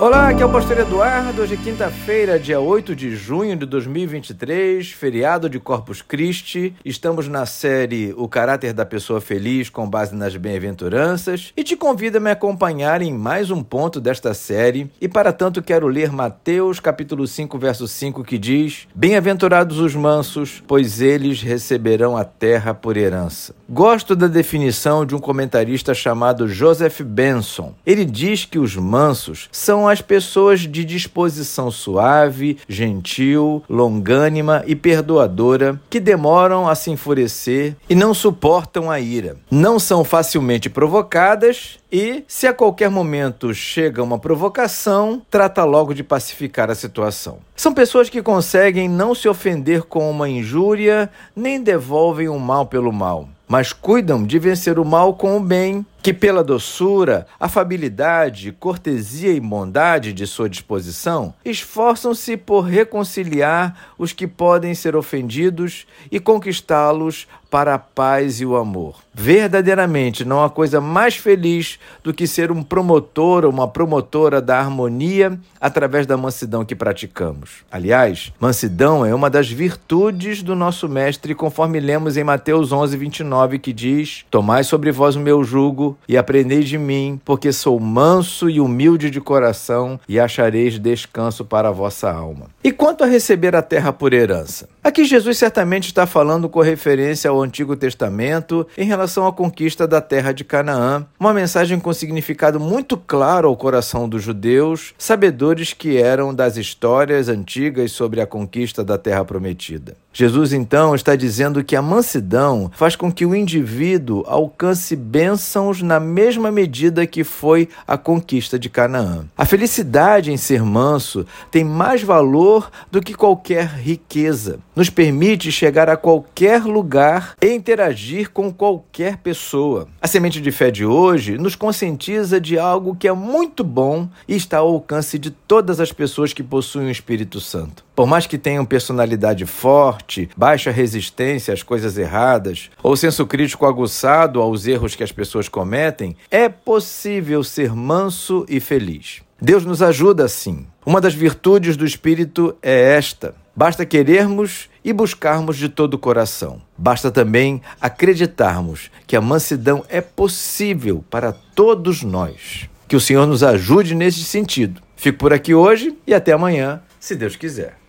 Olá, aqui é o Pastor Eduardo. Hoje é quinta-feira, dia 8 de junho de 2023, feriado de Corpus Christi. Estamos na série O Caráter da Pessoa Feliz com base nas bem-aventuranças e te convido a me acompanhar em mais um ponto desta série. E para tanto quero ler Mateus capítulo 5, verso 5, que diz: Bem-aventurados os mansos, pois eles receberão a terra por herança. Gosto da definição de um comentarista chamado Joseph Benson. Ele diz que os mansos são as pessoas de disposição suave, gentil, longânima e perdoadora que demoram a se enfurecer e não suportam a ira. Não são facilmente provocadas e, se a qualquer momento chega uma provocação, trata logo de pacificar a situação. São pessoas que conseguem não se ofender com uma injúria nem devolvem o mal pelo mal mas cuidam de vencer o mal com o bem que pela doçura, afabilidade, cortesia e bondade de sua disposição, esforçam-se por reconciliar os que podem ser ofendidos e conquistá-los para a paz e o amor. Verdadeiramente não há coisa mais feliz do que ser um promotor ou uma promotora da harmonia através da mansidão que praticamos. Aliás, mansidão é uma das virtudes do nosso mestre, conforme lemos em Mateus 11, 29, que diz: Tomai sobre vós o meu jugo e aprendei de mim, porque sou manso e humilde de coração, e achareis descanso para a vossa alma. E quanto a receber a terra por herança? Aqui Jesus certamente está falando com referência ao Antigo Testamento em relação à conquista da terra de Canaã, uma mensagem com significado muito claro ao coração dos judeus, sabedores que eram das histórias antigas sobre a conquista da terra prometida. Jesus então está dizendo que a mansidão faz com que o indivíduo alcance bênçãos na mesma medida que foi a conquista de Canaã. A felicidade em ser manso tem mais valor do que qualquer riqueza. Nos permite chegar a qualquer lugar e interagir com qualquer pessoa. A semente de fé de hoje nos conscientiza de algo que é muito bom e está ao alcance de todas as pessoas que possuem o Espírito Santo. Por mais que tenham personalidade forte, baixa resistência às coisas erradas, ou senso crítico aguçado aos erros que as pessoas cometem, é possível ser manso e feliz. Deus nos ajuda assim. Uma das virtudes do Espírito é esta. Basta querermos e buscarmos de todo o coração. Basta também acreditarmos que a mansidão é possível para todos nós. Que o Senhor nos ajude nesse sentido. Fico por aqui hoje e até amanhã, se Deus quiser.